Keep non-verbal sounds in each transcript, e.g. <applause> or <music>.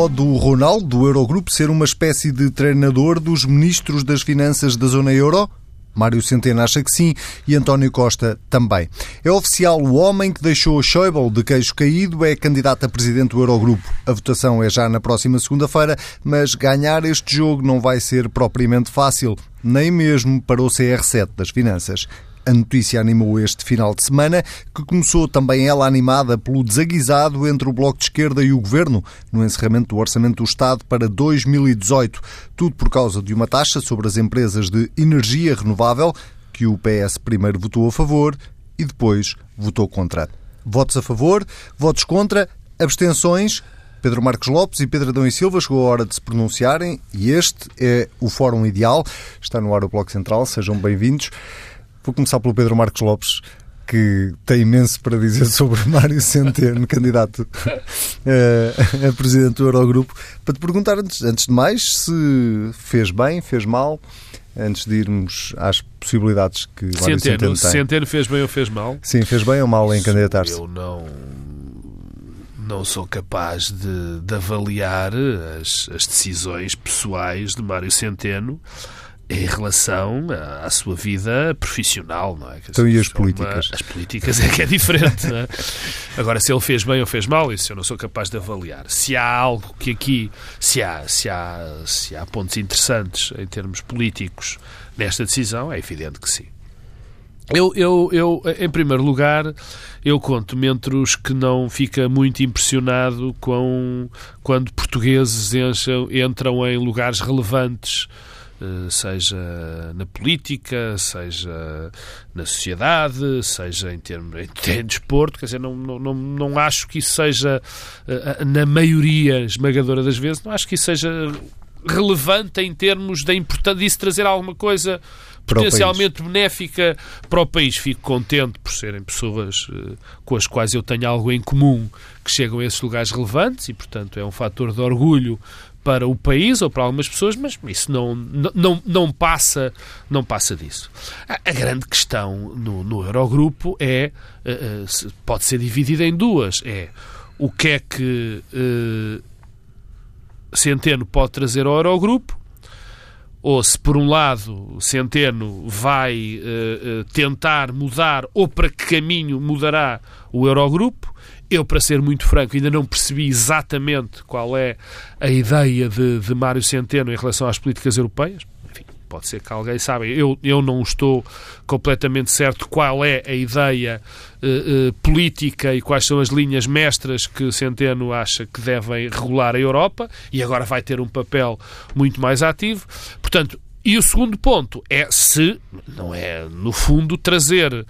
Pode o Ronaldo, do Eurogrupo, ser uma espécie de treinador dos ministros das finanças da zona euro? Mário Centeno acha que sim e António Costa também. É oficial o homem que deixou Schäuble de queixo caído, é candidato a presidente do Eurogrupo. A votação é já na próxima segunda-feira, mas ganhar este jogo não vai ser propriamente fácil, nem mesmo para o CR7 das Finanças. A notícia animou este final de semana, que começou também ela animada pelo desaguisado entre o Bloco de Esquerda e o Governo no encerramento do Orçamento do Estado para 2018. Tudo por causa de uma taxa sobre as empresas de energia renovável, que o PS primeiro votou a favor e depois votou contra. Votos a favor, votos contra, abstenções. Pedro Marcos Lopes e Pedro Adão e Silva chegou a hora de se pronunciarem e este é o Fórum Ideal. Está no ar o Bloco Central, sejam bem-vindos. Vou começar pelo Pedro Marcos Lopes, que tem imenso para dizer <laughs> sobre Mário Centeno, candidato a, a presidente do Eurogrupo, para te perguntar, antes, antes de mais, se fez bem, fez mal, antes de irmos às possibilidades que Mário Centeno, Centeno tem. Centeno fez bem ou fez mal? Sim, fez bem ou mal em candidatar-se? Eu não não sou capaz de, de avaliar as, as, decisões pessoais de Mário Centeno em relação à sua vida profissional, não é? Então e as políticas? Uma, as políticas é que é diferente, é? Agora, se ele fez bem ou fez mal, isso eu não sou capaz de avaliar. Se há algo que aqui, se há, se há, se há pontos interessantes em termos políticos nesta decisão, é evidente que sim. Eu, eu, eu, em primeiro lugar, eu conto-me entre os que não fica muito impressionado com quando portugueses encham, entram em lugares relevantes seja na política, seja na sociedade, seja em termos em <laughs> desporto, quer dizer, não, não, não acho que isso seja, eh, na maioria esmagadora das vezes, não acho que isso seja relevante em termos da importância disso trazer alguma coisa potencialmente benéfica para o país. Fico contente por serem pessoas uh, com as quais eu tenho algo em comum que chegam a esses lugares relevantes e, portanto, é um fator de orgulho para o país ou para algumas pessoas, mas isso não, não, não, passa, não passa disso. A, grande questão no, no Eurogrupo é, uh, uh, pode ser dividida em duas, é o que é que uh, Centeno pode trazer ao Eurogrupo, ou se por um lado Centeno vai tentar mudar, ou para que caminho mudará o Eurogrupo, eu, para ser muito franco, ainda não percebi exatamente qual é a ideia de, de Mário Centeno em relação às políticas europeias. Enfim, pode ser que alguém saiba. Eu, eu não estou completamente certo qual é a ideia uh, uh, política e quais são as linhas mestras que Centeno acha que devem regular a Europa e agora vai ter um papel muito mais ativo. Portanto, e o segundo ponto é se, não é no fundo, trazer uh,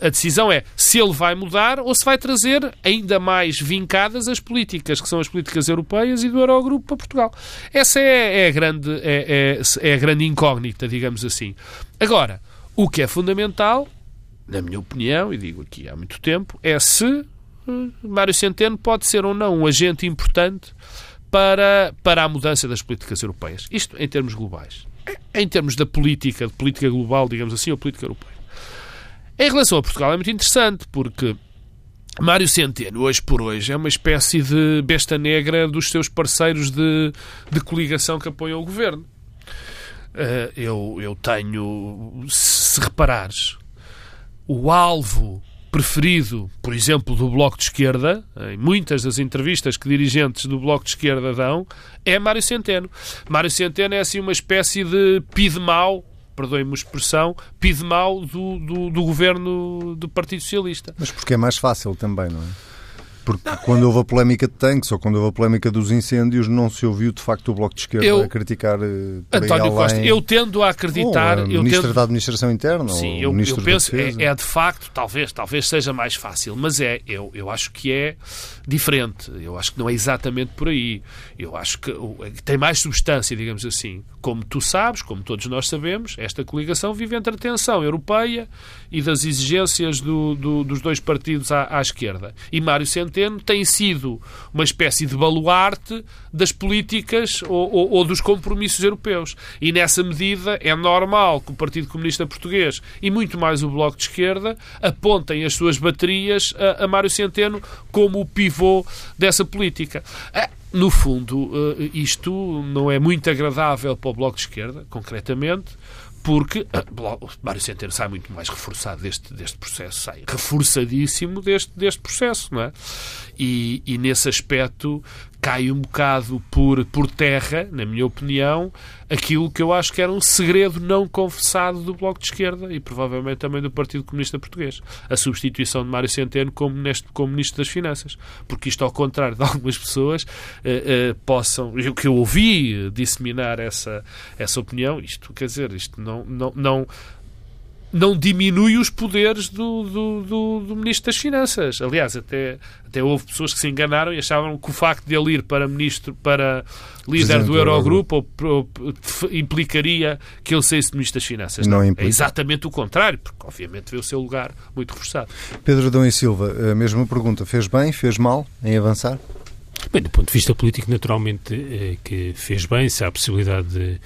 a decisão é se ele vai mudar ou se vai trazer ainda mais vincadas as políticas, que são as políticas europeias e do Eurogrupo para Portugal. Essa é, é a, grande, é, é, é a grande incógnita, digamos assim. Agora, o que é fundamental, na minha opinião, e digo aqui há muito tempo, é se uh, Mário Centeno pode ser ou não um agente importante para, para a mudança das políticas europeias. Isto em termos globais em termos da política, de política global, digamos assim, ou política europeia. Em relação a Portugal é muito interessante, porque Mário Centeno, hoje por hoje, é uma espécie de besta negra dos seus parceiros de, de coligação que apoiam o governo. Uh, eu, eu tenho, se reparares, o alvo preferido, por exemplo, do Bloco de Esquerda, em muitas das entrevistas que dirigentes do Bloco de Esquerda dão, é Mário Centeno. Mário Centeno é assim uma espécie de pide-mal, perdoem-me a expressão, pide-mal do, do, do governo do Partido Socialista. Mas porque é mais fácil também, não é? Porque não, quando houve a polémica de tanques ou quando houve a polémica dos incêndios, não se ouviu de facto o Bloco de Esquerda eu, a criticar uh, António Costa, eu tendo a acreditar. Ou a Ministra tendo... da Administração Interna. Sim, eu, eu penso, é, é, de facto, talvez, talvez seja mais fácil, mas é, eu, eu acho que é diferente. Eu acho que não é exatamente por aí. Eu acho que tem mais substância, digamos assim. Como tu sabes, como todos nós sabemos, esta coligação vive entre a tensão europeia e das exigências do, do, dos dois partidos à, à esquerda. E Mário Centeno Centeno tem sido uma espécie de baluarte das políticas ou, ou, ou, dos compromissos europeus. E nessa medida é normal que o Partido Comunista Português e muito mais o Bloco de Esquerda apontem as suas baterias a, a Mário Centeno como o pivô dessa política. no fundo, isto não é muito agradável para o Bloco de Esquerda, concretamente, porque uh, Mário Centeno sai muito mais reforçado deste, deste processo, sai reforçadíssimo deste, deste processo, não é? E, e nesse aspecto cai um bocado por, por terra, na minha opinião, aquilo que eu acho que era um segredo não confessado do Bloco de Esquerda e provavelmente também do Partido Comunista Português. A substituição de Mário Centeno como, neste, como Ministro das Finanças. Porque isto, ao contrário de <laughs> algumas pessoas, eh, eh, possam. O que eu ouvi disseminar essa, essa opinião, isto quer dizer, isto não, não, não não diminui os poderes do, do, do, do, Ministro das Finanças. Aliás, até, até houve pessoas que se enganaram e achavam que o facto de ele ir para ministro, para líder Presidente do Eurogrupo, ou, ou, implicaria que ele saísse Ministro das Finanças. Não, não é exatamente o contrário, porque obviamente vê o seu lugar muito reforçado. Pedro Dom e Silva, a mesma pergunta. Fez bem, fez mal em avançar? Bem, do ponto de vista político, naturalmente é que fez bem, se há a possibilidade de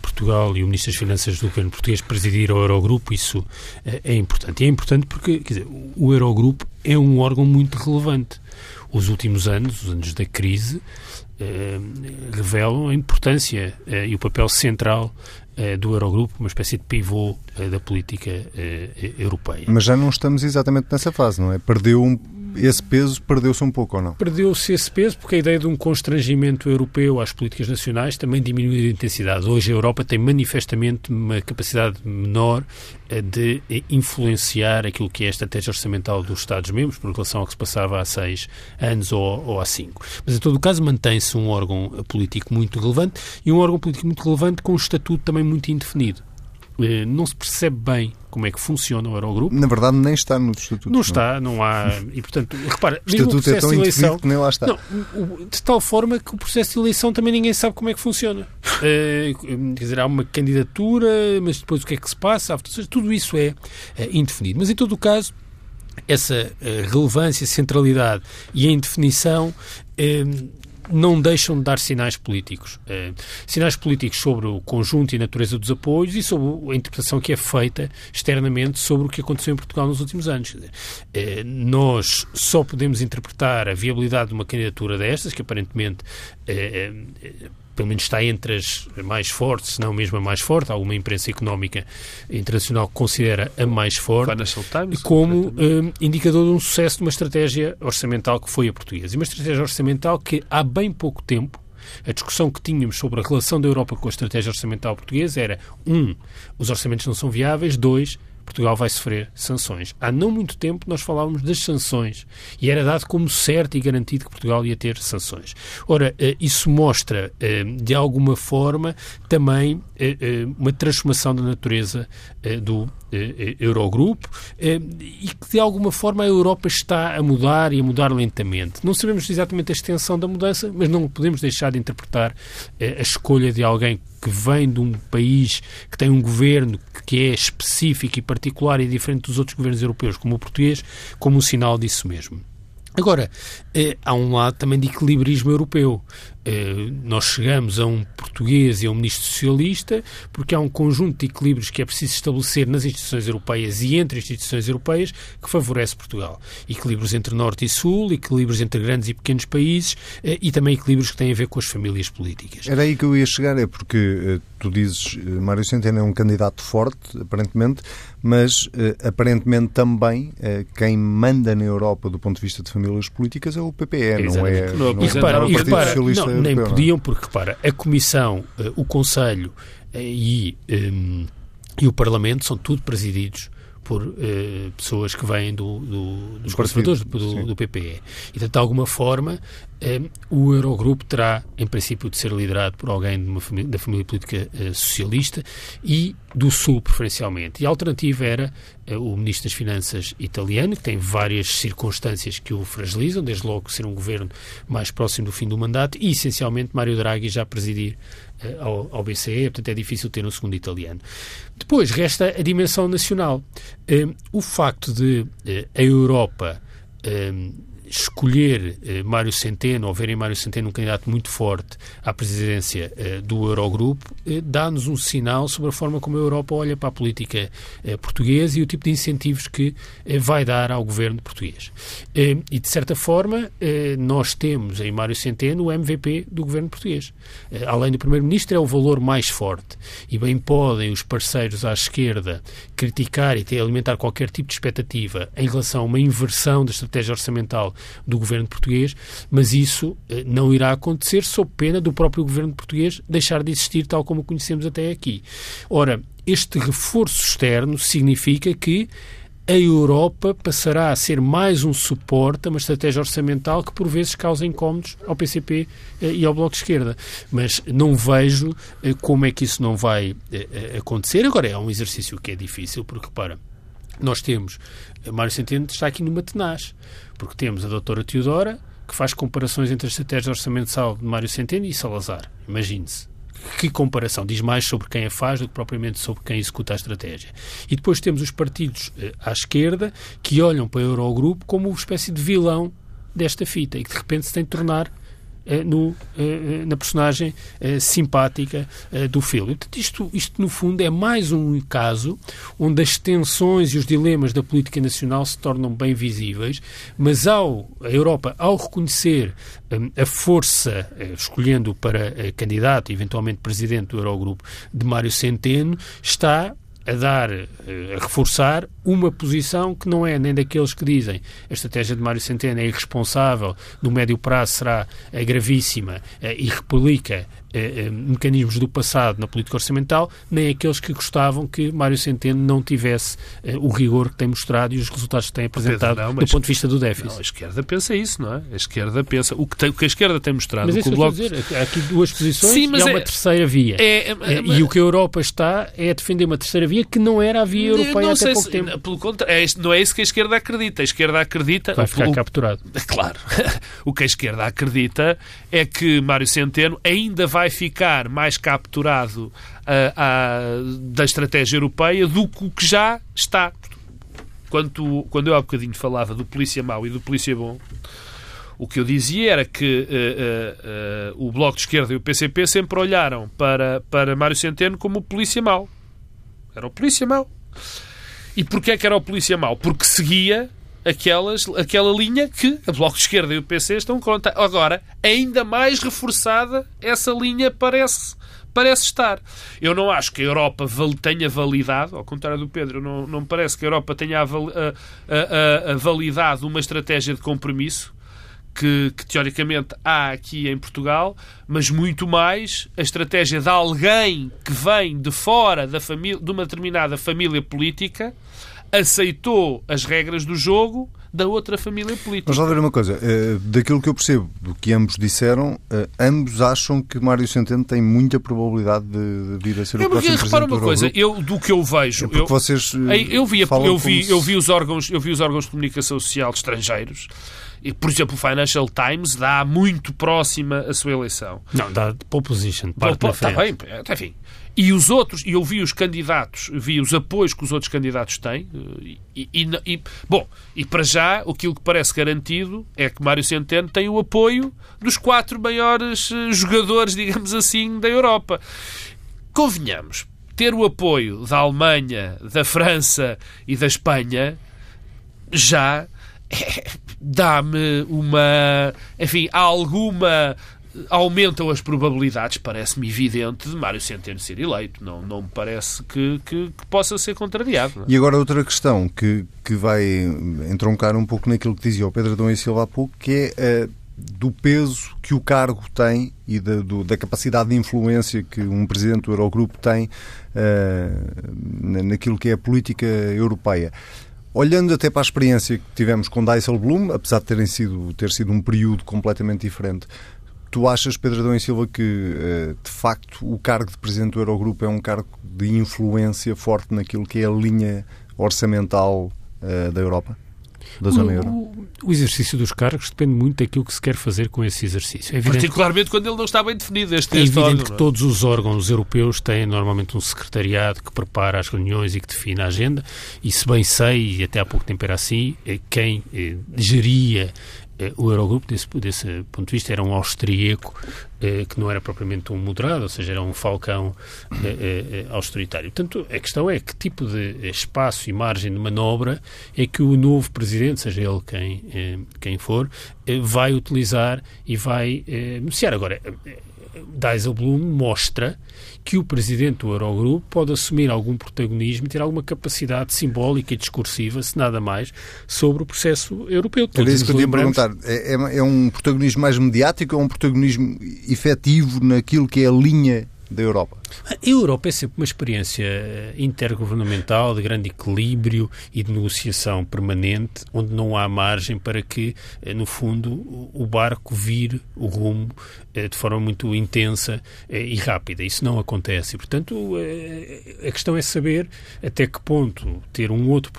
Portugal e o Ministro das Finanças do governo português presidir ao Eurogrupo, isso eh, é importante. E é importante porque dizer, o Eurogrupo é um órgão muito relevante. Os últimos anos, os anos da crise, eh, revelam a importância eh, e o papel central eh, do Eurogrupo, uma espécie de pivô eh, da política europeia. Mas já não estamos exatamente nessa fase, não é? Perdeu um esse peso perdeu-se um pouco ou não? Perdeu-se esse peso porque a ideia de um constrangimento europeu às políticas nacionais também diminuiu a intensidade. Hoje a Europa tem manifestamente uma capacidade menor eh, de influenciar aquilo que é a estratégia orçamental dos Estados-membros por relação ao que se passava há seis anos ou, ou há cinco. Mas, em todo o caso, mantém-se um órgão político muito relevante e um órgão político muito relevante com um estatuto também muito indefinido. Eh, não se percebe bem como é que funciona o Eurogrupo. Na verdade, nem está no Estatuto. Não, não está, não há. <laughs> E, portanto, repara, o Estatuto é tão de eleição, que nem lá está. Não, de tal forma que o processo de eleição também ninguém sabe como é que funciona. Uh, <laughs> quer dizer, há uma candidatura, mas depois o que é que se passa, tudo isso é, é indefinido. Mas, em todo o caso, essa uh, relevância, centralidade e a indefinição não deixam de dar sinais políticos. Eh, sinais políticos sobre o conjunto e natureza dos apoios e sobre a interpretação que é feita externamente sobre o que aconteceu em Portugal nos últimos anos. Eh, nós só podemos interpretar a viabilidade de uma candidatura destas, que aparentemente eh, pelo menos está entre as mais fortes, se não mesmo a mais forte. Há uma imprensa económica internacional que considera a mais forte Times, como um, indicador de um sucesso de uma estratégia orçamental que foi a portuguesa. E uma estratégia orçamental que há bem pouco tempo a discussão que tínhamos sobre a relação da Europa com a estratégia orçamental portuguesa era, um, os orçamentos não são viáveis, dois, Portugal vai sofrer sanções. Há não muito tempo nós falávamos das sanções e era dado como certo e garantido que Portugal ia ter sanções. Ora, eh, isso mostra, eh, de alguma forma, também eh, uma transformação da natureza do Eurogrupo e que, de alguma forma, a Europa está a mudar e a mudar lentamente. Não sabemos exatamente a extensão da mudança, mas não podemos deixar de interpretar a escolha de alguém que vem de um país que tem um governo que é específico e particular e diferente dos outros governos europeus, como o português, como um sinal disso mesmo. Agora, eh, há um lado também de equilibrismo europeu. Eh, nós chegamos a um português e a um ministro socialista porque há um conjunto de equilíbrios que é preciso estabelecer nas instituições europeias e entre instituições europeias que favorece Portugal. Equilíbrios entre Norte e Sul, equilíbrios entre grandes e pequenos países eh, e também equilíbrios que têm a ver com as famílias políticas. Era aí que eu ia chegar, é porque eh, tu dizes Mário Centeno é um candidato forte, aparentemente, mas aparentemente também quem manda na Europa do ponto de vista de famílias políticas é o PPE, não é, não, não é, repara, e repara, não, nem Europeu, podiam, não? porque, repara, a Comissão, o Conselho e, um, ehm, e o Parlamento são tudo presididos por uh, pessoas que vêm do, do, dos conservadores do, do, PPE. E, de alguma forma, o Eurogrupo terá, em princípio, de ser liderado por alguém família, da família política uh, socialista e do Sul, preferencialmente. E a alternativa era uh, o Ministro das Finanças italiano, que tem várias circunstâncias que o fragilizam, desde logo ser um governo mais próximo do fim do mandato e, essencialmente, Mário Draghi já presidir ao, ao, BCE, portanto é difícil ter um segundo italiano. Depois resta a dimensão nacional. o facto de a Europa escolher eh, Mário Centeno, ou verem Mário Centeno um candidato muito forte à presidência eh, do Eurogrupo, eh, dá-nos um sinal sobre a forma como a Europa olha para a política portuguesa e o tipo de incentivos que vai dar ao governo português. E, de certa forma, nós temos em Mário Centeno o MVP do governo português. além do Primeiro-Ministro, é o valor mais forte. E bem podem os parceiros à esquerda criticar e alimentar qualquer tipo de expectativa em relação a uma inversão da estratégia orçamental do governo português, mas isso eh, não irá acontecer sob pena do próprio governo português deixar de existir tal como o conhecemos até aqui. Ora, este reforço externo significa que a Europa passará a ser mais um suporte a uma estratégia orçamental que por vezes causa incómodos ao PCP eh, e ao Bloco de Esquerda. Mas não vejo eh, como é que isso não vai acontecer. Agora, é um exercício que é difícil, porque, para nós temos, Mário Centeno está aqui numa tenaz, porque temos a doutora Teodora, que faz comparações entre a estratégia orçamental de Mário Centeno e Salazar. Imagine-se. Que comparação? Diz mais sobre quem a faz do que propriamente sobre quem executa a estratégia. E depois temos os partidos eh, à esquerda que olham para o Eurogrupo como uma espécie de vilão desta fita e que de repente se tem de tornar no, eh, na personagem eh, simpática do filme. Portanto, isto, isto, no fundo, é mais um caso onde as tensões e os dilemas da política nacional se tornam bem visíveis, mas ao, a Europa, ao reconhecer a força, escolhendo para candidato, eventualmente presidente do Eurogrupo, de Mário Centeno, está a dar, a reforçar uma posição que não é nem daqueles que dizem a estratégia de Mário Centeno é irresponsável, no médio prazo será gravíssima e replica eh, mecanismos do passado na política orçamental, nem aqueles que gostavam que Mário Centeno não tivesse o rigor que tem mostrado e os resultados que tem apresentado Pedro, não, do ponto de vista do déficit. Não, a esquerda pensa isso, não é? A esquerda pensa. O que, tem, o que a esquerda tem mostrado. Mas é isso que o bloco... dizer. Há aqui duas posições Sim, e há é... uma terceira via. É, é, é, e o que a Europa está é a defender uma terceira via que não era a via europeia até pouco tempo. Pelo contrário, é, não é isso que a esquerda acredita. A esquerda acredita. Vai ficar o, capturado. <laughs> Claro. o que a esquerda acredita é que Mário Centeno ainda vai ficar mais capturado uh, da estratégia europeia do que o que já está. Quando, quando eu há bocadinho falava do polícia mau e do polícia bom, o que eu dizia era que uh, uh, uh, o Bloco de Esquerda e o PCP sempre olharam para, para Mário Centeno como o polícia mau. Era o polícia mau. E porquê é que era o polícia mau? Porque seguia aquelas, aquela linha que a Bloco de Esquerda e o PC estão contra. Agora, ainda mais reforçada, essa linha parece parece estar. Eu não acho que a Europa tenha validado, ao contrário do Pedro, não, não parece que a Europa tenha validado uma estratégia de compromisso. Que, que, teoricamente há aqui em Portugal, mas muito mais a estratégia de alguém que vem de fora da família, de uma determinada família política, aceitou as regras do jogo da outra família política. Vamos lá ver uma coisa. Uh, daquilo que eu percebo do que ambos disseram, uh, ambos acham que Mário Centeno tem muita probabilidade de, vir a ser eu, o próximo presidente repara uma coisa, eu, do que eu vejo... É eu, vocês eu, vi, eu, vi, eu, vi os órgãos, eu vi os órgãos de comunicação social estrangeiros e, por exemplo, o Financial Times dá muito próxima a sua eleição. Não, dá pole position, parte Está bem, enfim. E os outros, e eu vi os candidatos, vi os apoios que os outros candidatos têm, e, e, e, bom, e para já, aquilo que parece garantido é que Mário Centeno tem o apoio dos quatro maiores eh, jogadores, <laughs> digamos assim, da Europa. Convenhamos, ter o apoio da Alemanha, da França e da Espanha já <laughs> dá-me uma, enfim, alguma aumentam as probabilidades, parece-me evidente, de Mário Centeno ser eleito. Não, não me parece que, que, que possa ser contrariado. É? E agora outra questão que, que vai entroncar um pouco naquilo que dizia o Pedro Dom e Silva há pouco, que é uh, do peso que o cargo tem e da, do, da capacidade de influência que um presidente do Eurogrupo tem uh, naquilo que é a política europeia. Olhando até para a experiência que tivemos com Dijsselbloem, apesar de terem sido, ter sido um período completamente diferente, Tu achas, Pedro Adão e Silva, que eh, de facto o cargo de Presidente do Eurogrupo é um cargo de influência forte naquilo que é a linha orçamental uh, da Europa? Da zona euro? O, o, exercício dos cargos depende muito daquilo que se quer fazer com esse exercício. É Particularmente quando ele não está bem definido. Este, é evidente órgão, que é? todos os órgãos europeus têm normalmente um secretariado que prepara as reuniões e que define a agenda. E se bem sei, e até há pouco tempo era assim, eh, quem eh, geria o Eurogrupo, desse, desse ponto de vista, era um austríaco eh, que não era propriamente um moderado, ou seja, era um falcão eh, austeritário. Portanto, a questão é que tipo de espaço e margem de manobra é que o novo presidente, seja ele quem, quem for, vai utilizar e vai negociar. Agora, Dijsselbloem mostra que o presidente do Eurogrupo pode assumir algum protagonismo e ter alguma capacidade simbólica e discursiva, se nada mais, sobre o processo europeu. Era isso que eu ia perguntar. É, é, é um protagonismo mais mediático ou é um protagonismo efetivo naquilo que é a linha da Europa? A Europa é sempre uma experiência intergovernamental de grande equilíbrio e de negociação permanente, onde não há margem para que, eh, no fundo, o barco vire o rumo eh, de forma muito intensa eh, e rápida. Isso não acontece. portanto, a questão é saber até que ponto ter um outro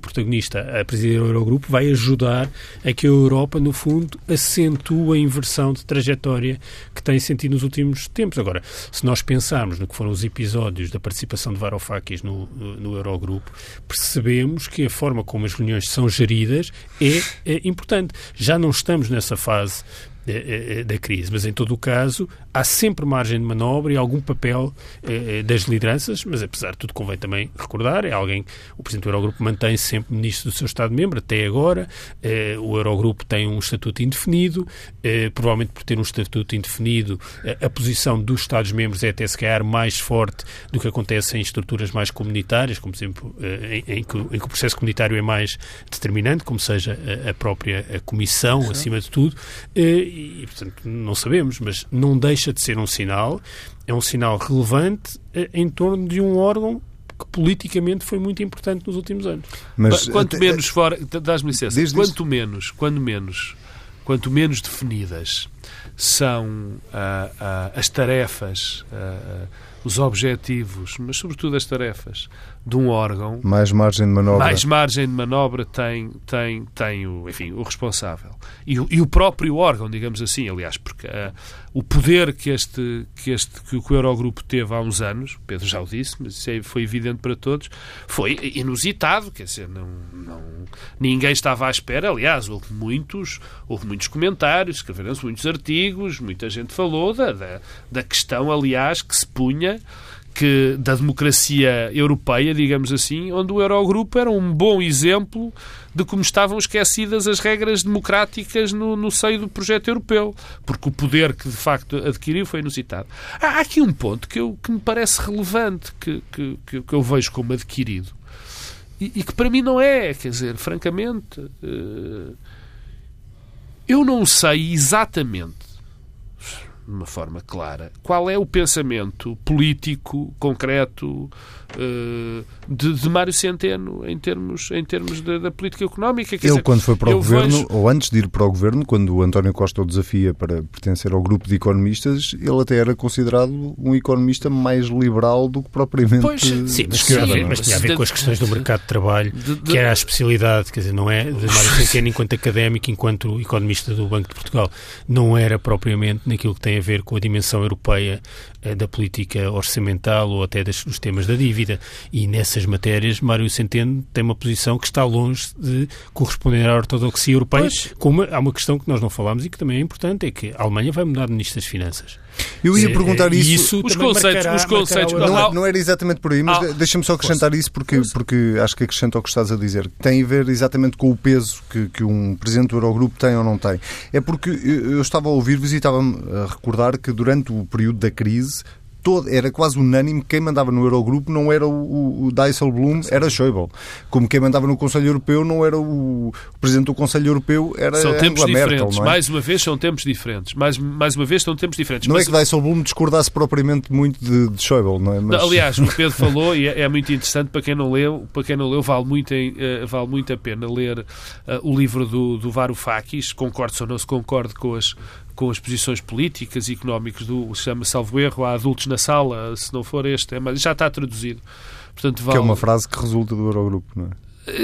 protagonista a presidir o Eurogrupo vai ajudar a que a Europa, no fundo, acentue a inversão de trajetória que tem sentido nos últimos tempos. Agora, se nós pensarmos no que foram os episódios da participação de Varoufakis no, no Eurogrupo, percebemos que a forma como as reuniões são geridas é, é importante. Já não estamos nessa fase da crise. Mas, em todo o caso, há sempre margem de manobra e algum papel eh, das lideranças, mas, apesar de tudo, convém também recordar, é alguém, o Presidente do Eurogrupo mantém -se sempre ministro do seu Estado-membro, até agora, o Eurogrupo tem um estatuto indefinido, provavelmente por ter um estatuto indefinido, a posição dos Estados-membros é até se calhar mais forte do que acontece em estruturas mais comunitárias, como, por exemplo, em, em, que, em que o processo comunitário é mais determinante, como seja a, própria a Comissão, Sim. acima de tudo, e, portanto, não sabemos, mas não deixa de ser um sinal, é um sinal relevante eh, em torno de um órgão que politicamente foi muito importante nos últimos anos. Mas quanto menos fora, dás-me licença, quanto menos, quando menos, quanto menos definidas são uh, uh, as tarefas, uh, os objetivos, mas sobretudo as tarefas de um órgão. Mais margem de manobra. Mais margem de manobra tem, tem, tem o, enfim, o responsável. E, e o próprio órgão, digamos assim, aliás, porque o poder que este, que este que o Eurogrupo teve há uns anos, Pedro já o disse, mas isso é, foi evidente para todos, foi inusitado, quer dizer, não, não, ninguém estava à espera, aliás, houve muitos, houve muitos comentários, escreveram-se muitos artigos, muita gente falou da, da, da questão, aliás, que se punha que, da democracia europeia, digamos assim, onde o Eurogrupo era um bom exemplo de como estavam esquecidas as regras democráticas no, no seio do projeto europeu, porque o poder que de facto adquiriu foi inusitado. Há aqui um ponto que, eu, que me parece relevante, que, que, que eu vejo como adquirido, e, e, que para mim não é, quer dizer, francamente, uh, eu não sei exatamente de uma forma clara, qual é o pensamento político concreto de, de, Mário Centeno em termos, em termos da, da política económica. Quer ele, dizer, quando foi para o governo, vejo... ou antes de ir para o governo, quando o António Costa o desafia para pertencer ao grupo de economistas, ele até era considerado um economista mais liberal do que propriamente pois, sim, mas, esquerda. Sim, mas tinha a ver com as questões do mercado de trabalho, de, de, que era a especialidade, quer dizer, não é de Mário Centeno enquanto académico, enquanto economista do Banco de Portugal, não era propriamente naquilo que tem a ver com a dimensão europeia eh, da política orçamental ou até dos temas da dívida. E nessas matérias, Mário Centeno tem uma posição que está longe de corresponder à ortodoxia europeia. Como há uma questão que nós não falámos e que também é importante, é que a Alemanha vai mudar de ministro das Finanças. Eu ia perguntar é, isso. isso os conceitos, marcará, os conceitos não, não, era exatamente por aí, mas ah, deixa-me só acrescentar isso porque, porque acho que acrescenta o que estás a dizer. Tem a ver exatamente com o peso que, que um presidente do Eurogrupo tem ou não tem. É porque eu estava a ouvir-vos e estava-me a recordar que durante o período da crise todo, era quase unânime quem mandava no Eurogrupo não era o, o Dijsselbloem, era Schäuble. Como quem mandava no Conselho Europeu não era o, o Presidente do Conselho Europeu, era São tempos Angela diferentes. Merkel, é? Mais uma vez são tempos diferentes. Mais, mais uma vez são tempos diferentes. Não é Mas... é que Dijsselbloem discordasse propriamente muito de, de Schäuble, não é? Mas... Aliás, o Pedro <laughs> falou e é, é, muito interessante para quem não leu, para quem não leu vale muito, uh, vale muito a pena ler uh, o livro do, do Varoufakis, concorde ou não se concorde com as com as posições políticas e económicas do, chama salvo erro, há adultos na sala, se não for este, é, mas já está traduzido. Portanto, vale... Que é uma frase que resulta do Eurogrupo, não é?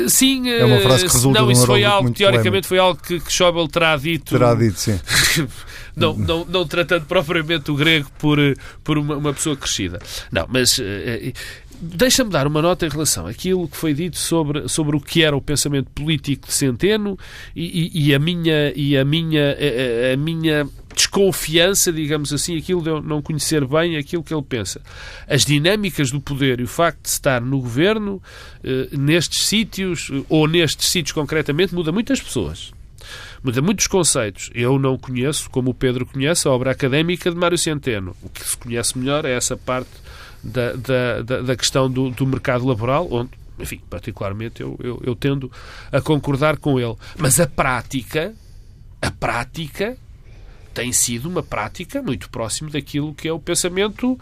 Sim, é uma frase que resulta não, isso foi algo, teoricamente, foi algo que, que Schäuble terá dito. Terá dito, sim. <laughs> não, não, não tratando propriamente o grego por, por uma, uma pessoa crescida. Não, mas Deixa-me dar uma nota em relação àquilo que foi dito sobre, sobre o que era o pensamento político de Centeno e, e, e a minha, e a minha, a, a, minha desconfiança, digamos assim, aquilo de não conhecer bem aquilo que ele pensa. As dinâmicas do poder e o facto de estar no governo, eh, nestes sítios, ou nestes sítios concretamente, muda muitas pessoas muda muitos conceitos. Eu não conheço, como o Pedro conhece, a obra académica de Mário Centeno. O que se conhece melhor é essa parte da, da, da questão do, do mercado laboral, onde enfim, particularmente eu, eu, eu, tendo a concordar com ele. Mas a prática, a prática tem sido uma prática muito próximo daquilo que é o pensamento,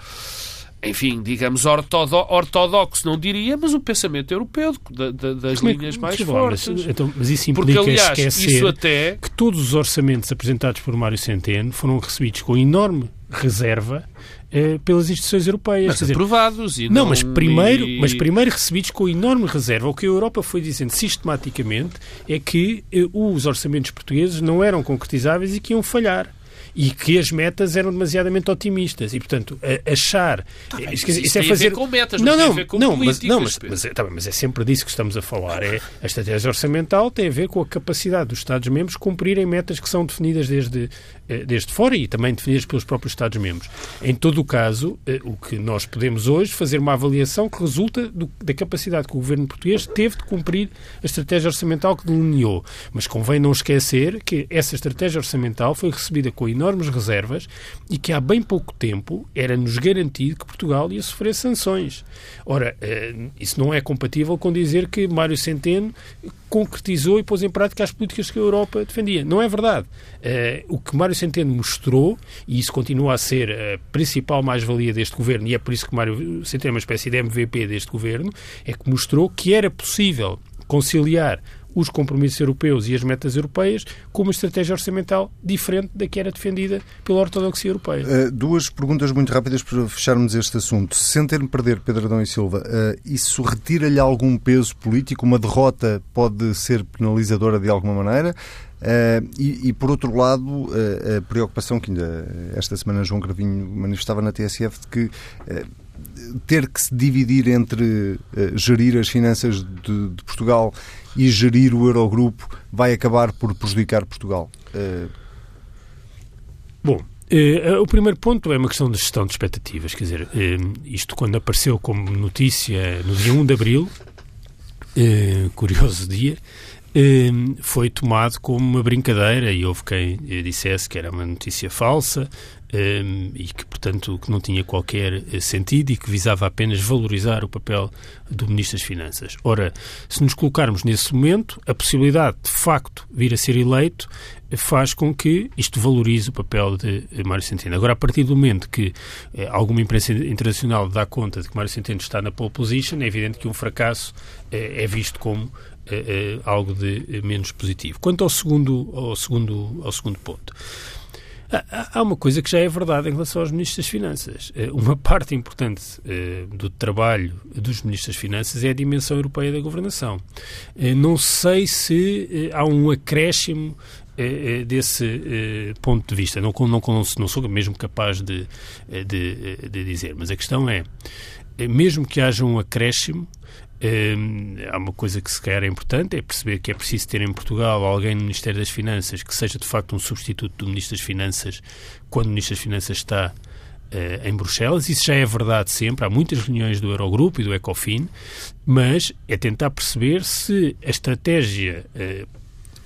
enfim, digamos, ortodoxo, não diria, mas o pensamento europeu, da, da, das Como linhas é que, mais fortes. Mas, então, mas isso implica Porque, aliás, esquecer isso até... que todos os orçamentos apresentados por Mário Centeno foram recebidos com enorme reserva eh, pelas instituições europeias. Mas dizer, aprovados e não, não mas primeiro, e... mas primeiro recebidos com enorme reserva. O que a Europa foi dizendo sistematicamente é que eh, os orçamentos portugueses não eram concretizáveis e que iam falhar e que as metas eram demasiadamente otimistas e portanto achar tá isso, isso, é fazer com metas não não não mas não mas, mas, é, tá bem, mas é sempre disso que estamos a falar é a estratégia orçamental tem a ver com a capacidade dos Estados membros cumprirem metas que são definidas desde eh, desde fora e também definidas pelos próprios Estados-membros. Em todo o caso, eh, o que nós podemos hoje fazer uma avaliação que resulta do, da capacidade que o governo português teve de cumprir a estratégia orçamental que delineou. Mas convém não esquecer que essa estratégia orçamental foi recebida com enormes reservas e que há bem pouco tempo era-nos garantido que Portugal ia sofrer sanções. Ora, eh, isso não é compatível com dizer que Mário Centeno concretizou e pôs em prática as políticas que a Europa defendia. Não é verdade. o que Mário Centeno mostrou, e isso continua a ser a principal mais-valia deste governo, e é por isso que Mário Centeno é uma espécie de MVP deste governo, é que mostrou que era possível conciliar os compromissos europeus e as metas europeias com uma estratégia orçamental diferente da que era defendida pela ortodoxia europeia. Uh, duas perguntas muito rápidas para fecharmos este assunto. Se me perder Pedro Adão e Silva, uh, isso retira-lhe algum peso político? Uma derrota pode ser penalizadora de alguma maneira? Uh, e, e, por outro lado, uh, a preocupação que ainda esta semana João Gravinho manifestava na TSF de que uh, ter que se dividir entre gerir as finanças de, de, Portugal e gerir o Eurogrupo vai acabar por prejudicar Portugal. Bom, o primeiro ponto é uma questão de gestão de expectativas. Quer dizer, isto quando apareceu como notícia no dia 1 de abril, curioso dia, foi tomado como uma brincadeira e houve quem dissesse que era uma notícia falsa hum, e que, portanto, que não tinha qualquer eh, sentido e que visava apenas valorizar o papel do Ministro das Finanças. Ora, se nos colocarmos nesse momento, a possibilidade de, facto, vir a ser eleito faz com que isto valorize o papel de Mário Centeno. Agora, a partir do momento que eh, alguma imprensa internacional dá conta de que Mário Centeno está na pole position, é evidente que um fracasso eh, é visto como uh, algo de menos positivo. Quanto ao segundo, ao segundo, ao segundo ponto. Há uma coisa que já é verdade em relação aos ministros das Finanças. Uma parte importante do trabalho dos ministros das Finanças é a dimensão europeia da governação. Não sei se há um acréscimo desse ponto de vista. Não, não, não sou mesmo capaz de, de, de dizer, mas a questão é, mesmo que haja um acréscimo, Hum, há uma coisa que se calhar é importante, é perceber que é preciso ter em Portugal alguém no Ministério das Finanças que seja de facto um substituto do Ministro das Finanças quando o Ministro das Finanças está uh, em Bruxelas. Isso já é verdade sempre. Há muitas reuniões do Eurogrupo e do Ecofin, mas é tentar perceber se a estratégia uh,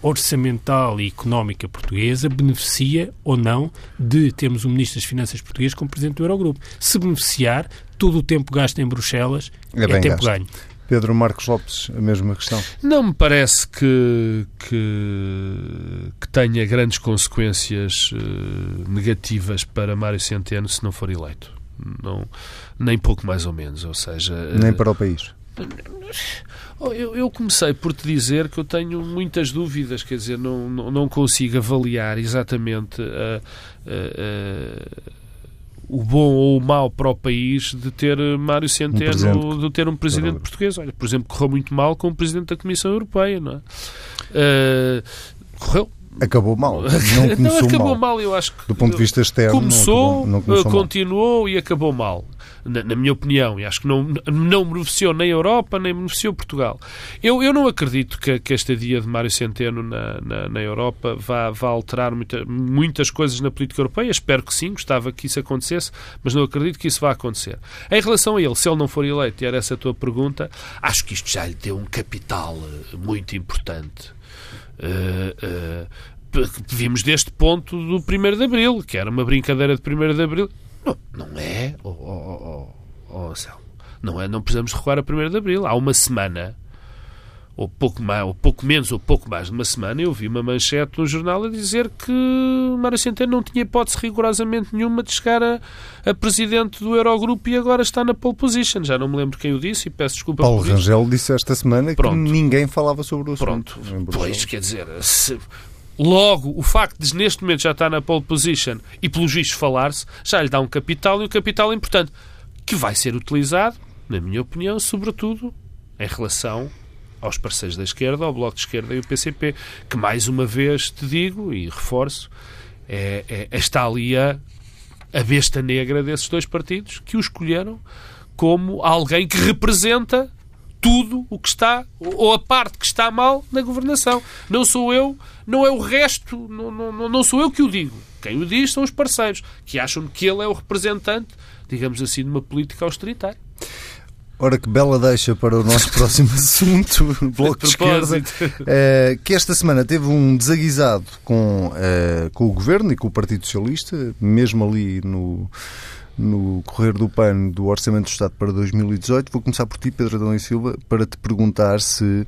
orçamental e económica portuguesa beneficia ou não de termos um Ministro das Finanças português como Presidente do Eurogrupo. Se beneficiar, todo o tempo gasto em Bruxelas é, é tempo gasto. ganho. Pedro Marcos Lopes, a mesma questão. Não me parece que, que, que tenha grandes consequências uh, negativas para Mário Centeno se não for eleito. Não, nem pouco mais ou menos, ou seja... Nem para o país. Oh, eu, eu, comecei por te dizer que eu tenho muitas dúvidas, quer dizer, não, não, não consigo avaliar exatamente a, a, a o bom ou o mau para o país de ter Mário Centeno, um de ter um presidente português. Olha, por exemplo, correu muito mal com o presidente da Comissão Europeia, não é? Uh, correu. Acabou mal. <laughs> Não, não acabou mal. mal. eu acho que. Do ponto de vista externo. Começou, não, não continuou mal. e acabou mal na, na, minha opinião, e acho que não, não beneficiou nem a Europa, nem beneficiou Portugal. Eu, eu não acredito que, que esta dia de Mário Centeno na, na, na Europa vá, vá alterar muita, muitas coisas na política europeia. Espero que sim, gostava que isso acontecesse, mas não acredito que isso vá acontecer. Em relação a ele, se ele não for eleito, e era essa a tua pergunta, acho que isto já lhe deu um capital eh, muito importante. Uh, uh, vimos deste ponto do 1 de Abril, que era uma brincadeira de 1 de Abril. Não, não é, oh, oh, oh, oh, Céu. Não é, não precisamos recuar a 1 de Abril. Há uma semana, ou pouco, mais, ou pouco menos, ou pouco mais de uma semana, eu vi uma manchete no jornal a dizer que Mário Centeno não tinha hipótese rigorosamente nenhuma de chegar a, a presidente do Eurogrupo e agora está na pole position. Já não me lembro quem o disse e peço desculpa Paulo Rangel disse esta semana Pronto. que ninguém falava sobre o assunto. Pronto. Pois, quer dizer, se, Logo, o facto de neste momento já estar na pole position e pelos vistos falar-se, já lhe dá um capital e um capital importante que vai ser utilizado, na minha opinião, sobretudo em relação aos parceiros da esquerda, ao Bloco de Esquerda e o PCP, que mais uma vez te digo e reforço, é, é, está ali a, a besta negra desses dois partidos que o escolheram como alguém que representa tudo o que está, ou a parte que está mal na governação. Não sou eu, não é o resto, não, não, não sou eu que o digo. Quem o diz são os parceiros, que acham que ele é o representante, digamos assim, de uma política austeritária. Ora, que bela deixa para o nosso próximo <laughs> assunto, Bloco de, de Esquerda, uh, que esta semana teve um desaguisado com, uh, com o Governo e com o Partido Socialista, mesmo ali no, no correr do PAN do Orçamento do Estado para 2018. Vou começar por ti, Pedro Adão e Silva, para te perguntar se uh,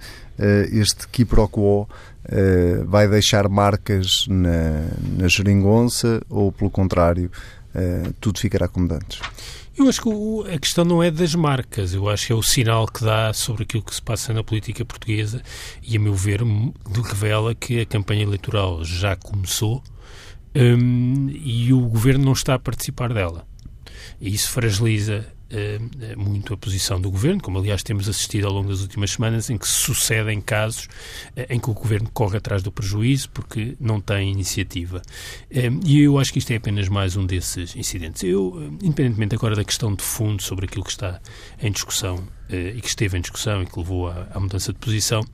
este quiproquo uh, vai deixar marcas na, na geringonça ou, pelo contrário, uh, tudo ficará como antes. Eu acho que a questão não é das marcas, eu acho que é o sinal que dá sobre aquilo que se passa na política portuguesa e, a meu ver, revela que a campanha eleitoral já começou um, e o governo não está a participar dela. E isso fragiliza muito a posição do governo, como aliás temos assistido ao longo das últimas semanas, em que sucedem casos uh, em que o governo corre atrás do prejuízo porque não tem iniciativa. E eu acho que isto é apenas mais um desses incidentes. Eu, independentemente agora da questão de fundo sobre aquilo que está em discussão e que esteve em discussão e que levou à, à, mudança de posição,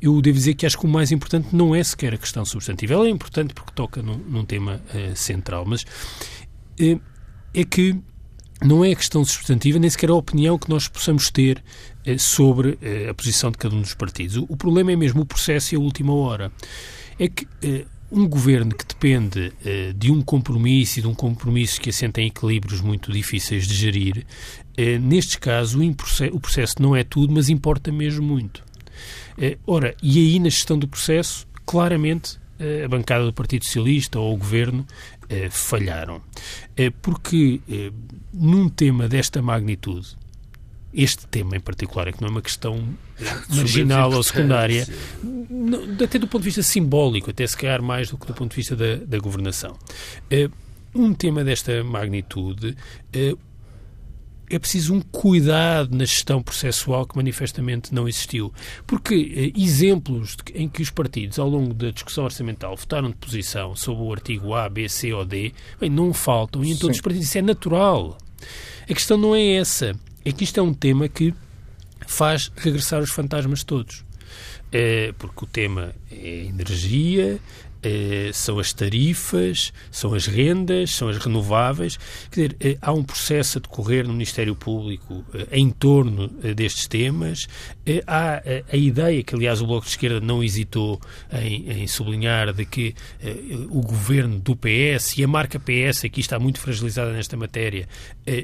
eu devo dizer que acho que o mais importante não é sequer a questão substantiva. Ela é importante porque toca num, num tema central, mas é que não é questão substantiva, nem sequer a opinião que nós possamos ter eh, sobre eh, a posição de cada um dos partidos. O, o, problema é mesmo o processo e a última hora. É que eh, um governo que depende eh, de um compromisso e de um compromisso que assenta em equilíbrios muito difíceis de gerir, eh, nestes casos o, o, processo não é tudo, mas importa mesmo muito. Eh, ora, e aí na gestão do processo, claramente a bancada do Partido Socialista ou o governo eh, falharam. Eh, porque eh, num tema desta magnitude, este tema em particular, é que não é uma questão <laughs> marginal ou secundária, até do ponto de vista simbólico, até se calhar mais do que do ponto de vista da, da governação. Um tema desta magnitude, é preciso um cuidado na gestão processual que manifestamente não existiu. Porque eh, exemplos de, em que os partidos, ao longo da discussão orçamental, votaram de posição sobre o artigo A, B, C ou D, bem, não faltam. E em todos Sim. os partidos isso é natural. A questão não é essa. É que isto é um tema que faz regressar os fantasmas todos. É, porque o tema é energia, eh, são as tarifas, são as rendas, são as renováveis. Quer dizer, eh, há um processo a decorrer no Ministério Público eh, em torno destes temas. há a ideia, que aliás o Bloco de Esquerda não hesitou em, em sublinhar, de que o governo do PS e a marca PS, aqui está muito fragilizada nesta matéria,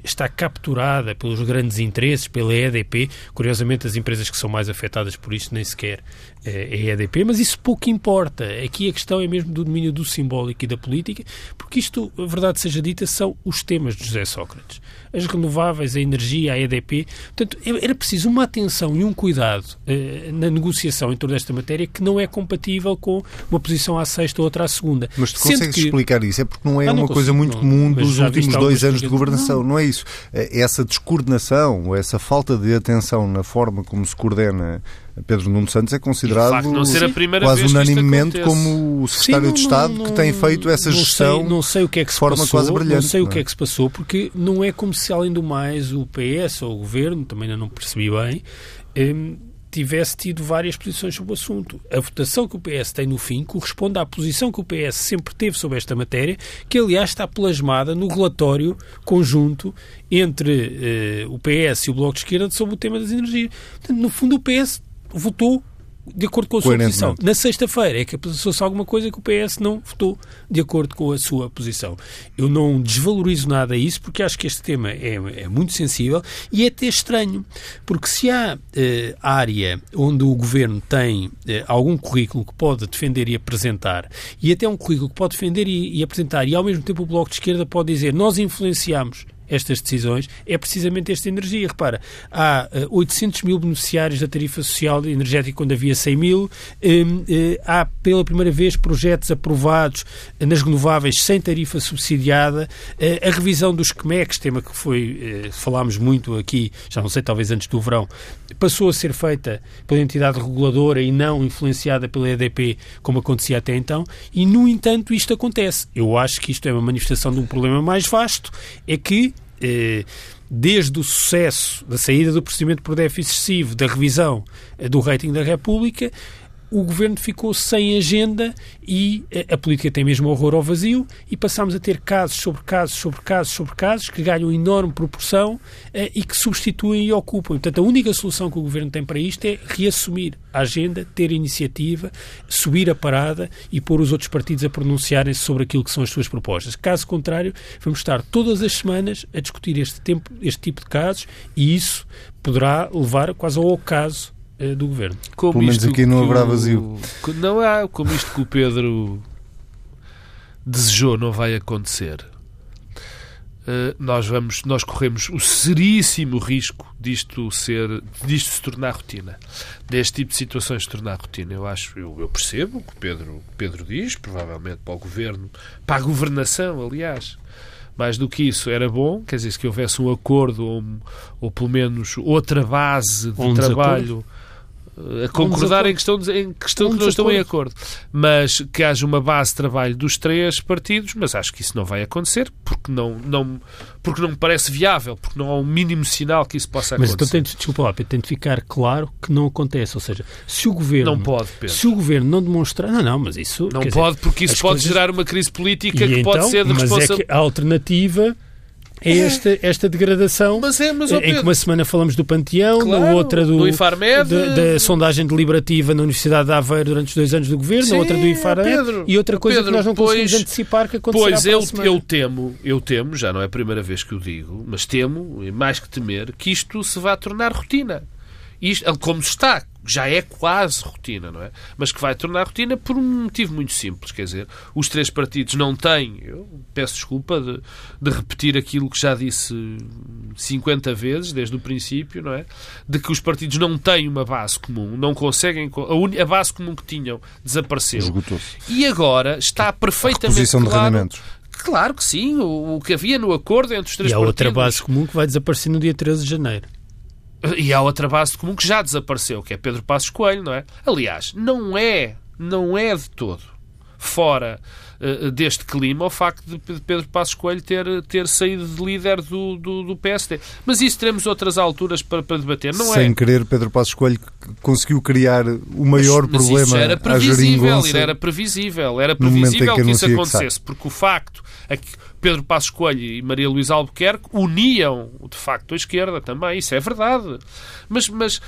está capturada pelos grandes interesses, pela EDP. Curiosamente, as empresas que são mais afetadas por isto nem sequer é a EDP, mas isso pouco importa. Aqui a questão é é mesmo do domínio do simbólico e da política, porque isto, a verdade seja dita, são os temas de José Sócrates. As renováveis, a energia, a EDP. Portanto, é, era preciso uma atenção e um cuidado eh, na negociação em torno desta matéria que não é compatível com uma posição à sexta ou outra à segunda. Mas tu consegues que... explicar isso? É porque não é ah, não uma consigo, coisa muito não, comum dos últimos dois anos de governação, não. não é isso? É essa descoordenação, essa falta de atenção na forma como se coordena Pedro Nuno Santos é considerado quase unanimemente como o secretário Sim, não, de Estado não, que tem feito essa gestão sei, não sei o que é que se forma passou, quase brilhante. Não sei o que é que se passou, porque não é como se, além do mais, o PS ou o Governo, também ainda não percebi bem, hum, tivesse tido várias posições sobre o assunto. A votação que o PS tem no fim corresponde à posição que o PS sempre teve sobre esta matéria, que aliás está plasmada no relatório conjunto entre eh, o PS e o Bloco de Esquerda sobre o tema das energias. Portanto, no fundo, o PS votou de acordo com a sua posição. Na sexta-feira é que passou-se alguma coisa que o PS não votou de acordo com a sua posição. Eu não desvalorizo nada isso porque acho que este tema é, é muito sensível e é até estranho, porque se há eh, área onde o governo tem eh, algum currículo que pode defender e apresentar, e até um currículo que pode defender e, e apresentar, e ao mesmo tempo o Bloco de Esquerda pode dizer nós influenciamos estas decisões é precisamente esta energia. Repara, há uh, eh, 800 mil beneficiários da tarifa social energética quando havia 100 mil, uh, uh, há pela primeira vez projetos aprovados nas renováveis sem tarifa subsidiada, a revisão dos CMECs, tema que foi, falámos muito aqui, já não sei, talvez antes do verão, passou a ser feita pela entidade reguladora e não influenciada pela EDP, como acontecia até então, e no entanto isto acontece. Eu acho que isto é uma manifestação de um problema mais vasto, é que eh, desde o sucesso da saída do procedimento por déficit excessivo, da revisão eh, do rating da República, o governo ficou sem agenda e eh, a política tem mesmo horror ao vazio e passámos a ter casos sobre casos sobre casos sobre casos que ganham enorme proporção eh, e que substituem e ocupam. Portanto, a única solução que o governo tem para isto é reassumir a agenda, ter iniciativa, subir a parada e pôr os outros partidos a pronunciarem-se sobre aquilo que são as suas propostas. Caso contrário, vamos estar todas as semanas a discutir este, tempo, este tipo de casos e isso poderá levar quase ao ocaso do governo. Como Pelo menos aqui não haverá vazio. Não há, como isto que o Pedro desejou não vai acontecer. Uh, nós vamos nós corremos o seríssimo risco disto ser disto se tornar rotina deste tipo de situações se tornar rotina eu acho eu, eu percebo o que o Pedro Pedro diz provavelmente para o governo para a governação aliás mais do que isso, era bom, quer dizer, que houvesse um acordo ou, ou pelo menos outra base de um trabalho a concordar em questão, de, em questão que não estão em acordo. Mas que haja uma base de trabalho dos três partidos, mas acho que isso não vai acontecer, porque não, não, porque não me parece viável, porque não há um mínimo sinal que isso possa acontecer. Mas então, tem, desculpa lá, tem de ficar claro que não acontece. Ou seja, se o governo. Não pode, Pedro. Se o governo não demonstrar. Não, não, mas isso. Não pode, dizer, porque isso pode coisas... gerar uma crise política e que então, pode ser de responsabilidade. Mas é que a alternativa é esta, esta degradação mas é, mas, oh, em que uma semana falamos do Panteão, claro, na outra do, do Infarmed, da, da, sondagem deliberativa na Universidade de Aveiro durante os dois anos do governo, Sim, outra do Infarmed Pedro, e outra coisa Pedro, que nós não pois, conseguimos antecipar que acontecerá Pois eu, eu temo, eu temo, já não é a primeira vez que o digo, mas temo, e mais que temer, que isto se vá tornar rotina. Isto, como está, já é quase rotina, não é? Mas que vai tornar rotina por um motivo muito simples, quer dizer, os três partidos não têm, eu peço desculpa de, de repetir aquilo que já disse 50 vezes desde o princípio, não é? De que os partidos não têm uma base comum, não conseguem, a, un, a base comum que tinham desapareceu. E agora está perfeitamente claro, de rendimentos. Claro que sim, o, o, que havia no acordo entre os três partidos. E há outra base comum que vai desaparecer no dia 13 de janeiro. E há outra base comum que já desapareceu, que é Pedro Passos Coelho, não é? Aliás, não é, não é de todo fora uh, deste clima o facto de Pedro Passos Coelho ter, ter saído de líder do, do, do PSD. Mas isso teremos outras alturas para, para debater, não Sem é? querer, Pedro Passos Coelho conseguiu criar o maior mas, problema mas isso era previsível, era previsível, era previsível que, que isso acontecesse, porque o facto é que Pedro Passos Coelho e Maria Luísa Albuquerque uniam, de facto, a esquerda também. Isso é verdade. Mas, mas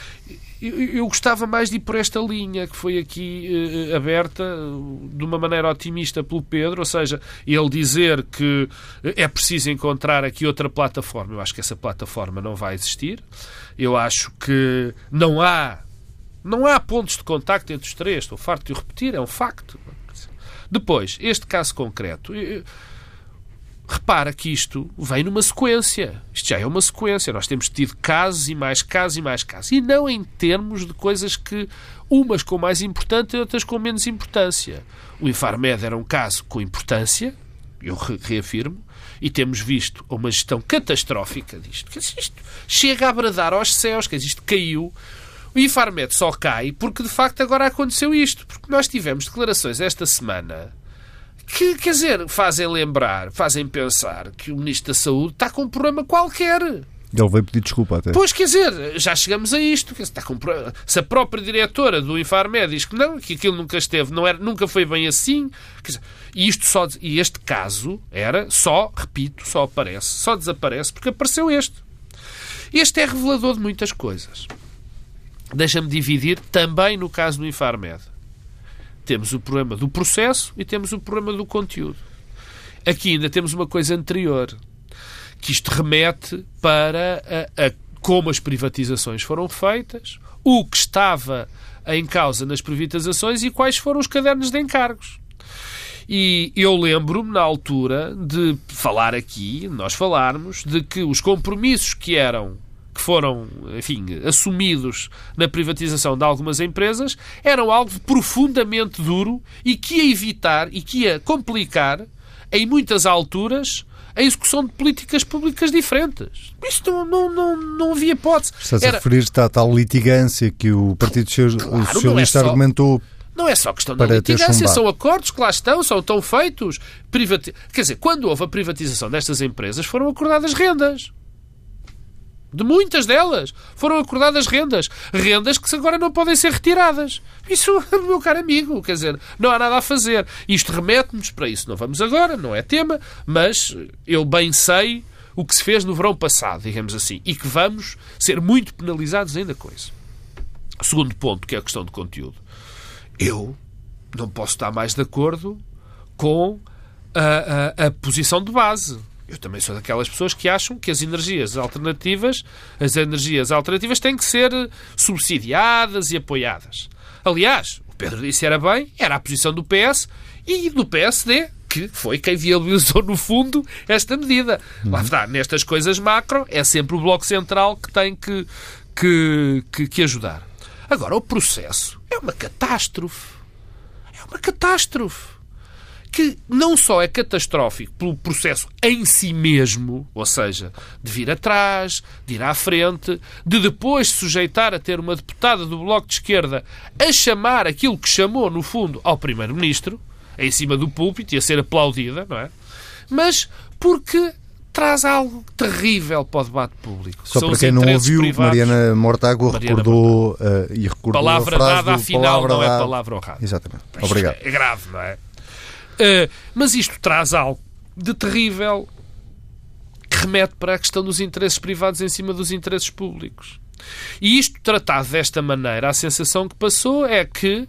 eu, eu gostava mais de ir por esta linha que foi aqui uh, aberta de uma maneira otimista pelo Pedro, ou seja, ele dizer que é preciso encontrar aqui outra plataforma. Eu acho que essa plataforma não vai existir. Eu acho que não há não há pontos de contacto entre os três. Estou farto de o repetir, é um facto. Depois, este caso concreto. Repara que isto vem numa sequência. Isto já é uma sequência. Nós temos tido casos e mais casos e mais casos. E não em termos de coisas que umas com mais importância e outras com menos importância. O Infarmed era um caso com importância, eu reafirmo, e temos visto uma gestão catastrófica disto. Que isto chega a bradar aos céus, que isto caiu. O Infarmed só cai porque de facto agora aconteceu isto. Porque nós tivemos declarações esta semana que, quer dizer, fazem lembrar, fazem pensar que o Ministro da Saúde está com um problema qualquer. Ele veio pedir desculpa até. Pois, quer dizer, já chegamos a isto. Está com... Se a própria diretora do Infarmed diz que não, que aquilo nunca esteve, não era, nunca foi bem assim. Dizer, e, isto só, e este caso era só, repito, só aparece, só desaparece porque apareceu este. Este é revelador de muitas coisas. Deixa-me dividir também no caso do Infarmed temos o problema do processo e temos o problema do conteúdo. Aqui ainda temos uma coisa anterior, que isto remete para a, a como as privatizações foram feitas, o que estava em causa nas privatizações e quais foram os cadernos de encargos. E eu lembro-me, na altura, de falar aqui, nós falarmos, de que os compromissos que eram que foram, enfim, assumidos na privatização de algumas empresas eram algo profundamente duro e que ia evitar e que ia complicar, em muitas alturas, a execução de políticas públicas diferentes. Isto não, não, não, não havia hipótese. Estás Era... a referir-te à tal litigância que o Partido claro, Socialista é só... argumentou não é só questão da litigância, são acordos que lá estão, são tão feitos. Privati... Quer dizer, quando houve a privatização destas empresas, foram acordadas rendas. De muitas delas foram acordadas rendas. Rendas que agora não podem ser retiradas. Isso, <laughs> meu caro amigo, quer dizer, não há nada a fazer. Isto remete-nos para isso. Não vamos agora, não é tema, mas eu bem sei o que se fez no verão passado, digamos assim, e que vamos ser muito penalizados ainda com isso. Segundo ponto, que é a questão do conteúdo. Eu não posso estar mais de acordo com a, a, a posição de base eu também sou daquelas pessoas que acham que as energias alternativas, as energias alternativas têm que ser subsidiadas e apoiadas. Aliás, o Pedro disse era bem, era a posição do PS e do PSD, que foi quem viabilizou, no fundo, esta medida. Uhum. Lá está, nestas coisas macro, é sempre o Bloco Central que tem que, que, que, que ajudar. Agora, o processo é uma catástrofe. É uma catástrofe que não só é catastrófico pelo processo em si mesmo, ou seja, de vir atrás, de ir à frente, de depois sujeitar a ter uma deputada do Bloco de Esquerda a chamar aquilo que chamou, no fundo, ao Primeiro-Ministro, em cima do púlpito e a ser aplaudida, não é? Mas porque traz algo terrível para o debate público. Só para quem não ouviu, privados. Mariana Mortágua recordou uh, e recordou palavra a frase dada, afinal, não é palavra honrada. Exatamente. Obrigado. É grave, não é? Uh, mas isto traz algo de terrível que remete para a questão dos interesses privados em cima dos interesses públicos. E isto tratado desta maneira, a sensação que passou é que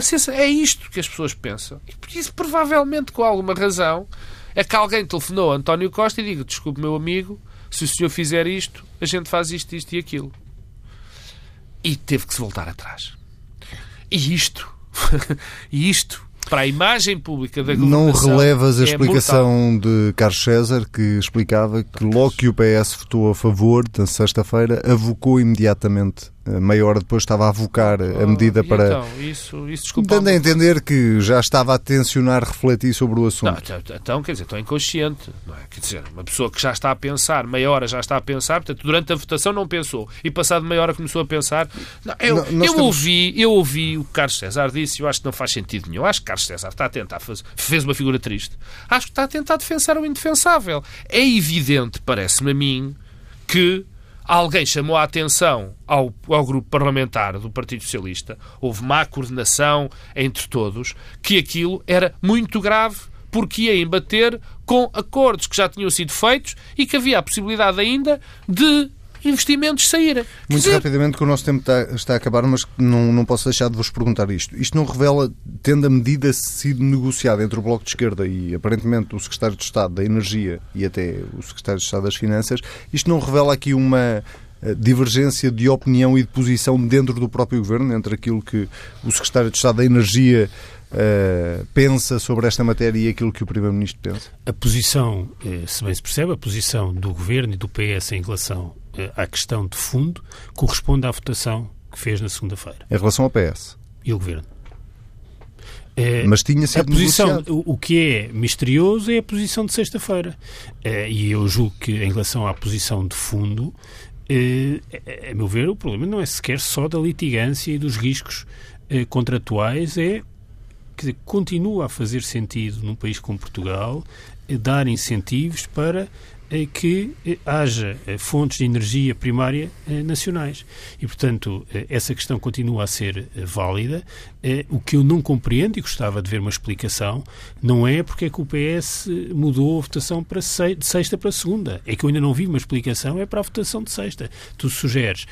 sensação, é isto que as pessoas pensam. E por isso, provavelmente, com alguma razão, é que alguém telefonou a António Costa e diga: Desculpe, meu amigo, se o senhor fizer isto, a gente faz isto, isto e aquilo. E teve que se voltar atrás. E isto, <laughs> e isto para a imagem pública da. Não relevas a é explicação de Carlos César, que explicava que logo que o PS votou a favor, na sexta-feira, avocou imediatamente meia hora depois estava a avocar a medida para. Então, isso, isso desculpa. Dando a entender que já estava a tensionar refletir sobre o assunto. Não, então, então, quer dizer, estou inconsciente. Não é? Quer dizer, uma pessoa que já está a pensar, meia hora já está a pensar, portanto, durante a votação não pensou. E passado meia hora começou a pensar. Não, eu, não, eu, ouvi, eu ouvi o que Carlos César disse e eu acho que não faz sentido nenhum. Eu acho que Carlos César está a tentar fazer. fez uma figura triste. Acho que está a tentar defensar o indefensável. É evidente, parece-me a mim, que alguém chamou a atenção ao, ao, grupo parlamentar do Partido Socialista, houve má coordenação entre todos, que aquilo era muito grave porque ia embater com acordos que já tinham sido feitos e que havia a possibilidade ainda de investimentos saírem. Muito dizer... rapidamente, que o nosso tempo está, está, a acabar, mas não, não posso deixar de vos perguntar isto. Isto não revela, tendo a medida sido negociada entre o Bloco de Esquerda e aparentemente o Secretário de Estado da Energia e até o Secretário de Estado das Finanças, isto não revela aqui uma eh, divergência de opinião e de posição dentro do próprio governo, entre aquilo que o Secretário de Estado da Energia uh, pensa sobre esta matéria e aquilo que o Primeiro-Ministro pensa? A posição, se bem se percebe, a posição do Governo e do PS em relação à questão de fundo corresponde à votação que fez na segunda-feira. Em relação ao PS? E ao Governo. É, Mas tinha sido a posição, o, o, que é misterioso é a posição de sexta-feira. É, e eu julgo que, em relação à posição de fundo, é, a meu ver, o problema não é sequer só da litigância e dos riscos contratuais, é que continua a fazer sentido num país como Portugal é, dar incentivos para que eh, haja eh, fontes de energia primária eh, nacionais. E, portanto, essa questão continua a ser válida. O que eu não compreendo e gostava de ver uma explicação não é porque é que o PS mudou a votação para de sexta para segunda. É que eu ainda não vi uma explicação, é para a votação de sexta. Tu sugeres,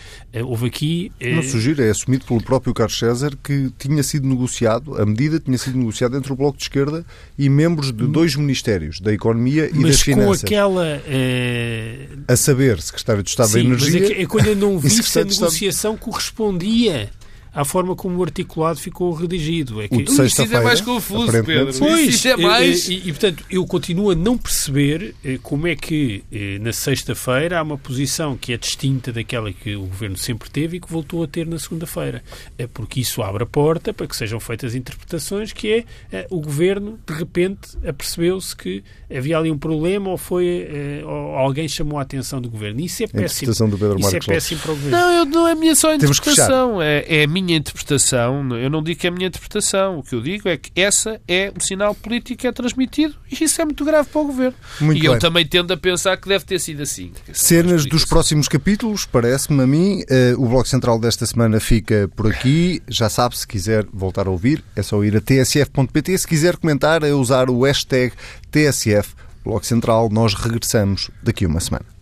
houve aqui... Não sugiro, é assumido pelo próprio Carlos César que tinha sido negociado, a medida tinha sido negociada entre o Bloco de Esquerda e membros de dois ministérios, da Economia e Mas das Finanças. com aquela é... A saber, Secretário de Estado Sim, da Energia. Mas é, é quando eu não <laughs> vi se a negociação correspondia à forma como o articulado ficou redigido. É que... O de Isso é mais confuso, Pedro. Pois, isso é mais... E, e, e, portanto, eu continuo a não perceber eh, como é que eh, na sexta-feira há uma posição que é distinta daquela que o Governo sempre teve e que voltou a ter na segunda-feira. É porque isso abre a porta para que sejam feitas interpretações que é eh, o Governo, de repente, apercebeu-se que havia ali um problema ou foi ou alguém chamou a atenção do Governo. Isso é péssimo. Do Pedro isso é péssimo para o Governo. Não, eu, não é minha só interpretação. É, é a minha minha interpretação, eu não digo que é a minha interpretação, o que eu digo é que essa é o sinal político que é transmitido e isso é muito grave para o governo. Muito e bem. eu também tendo a pensar que deve ter sido assim. Cenas dos próximos capítulos, parece-me a mim. Uh, o Bloco Central desta semana fica por aqui. Já sabe, se quiser voltar a ouvir, é só ir a tsf.pt. Se quiser comentar, é usar o hashtag TSF Bloco Central. Nós regressamos daqui a uma semana.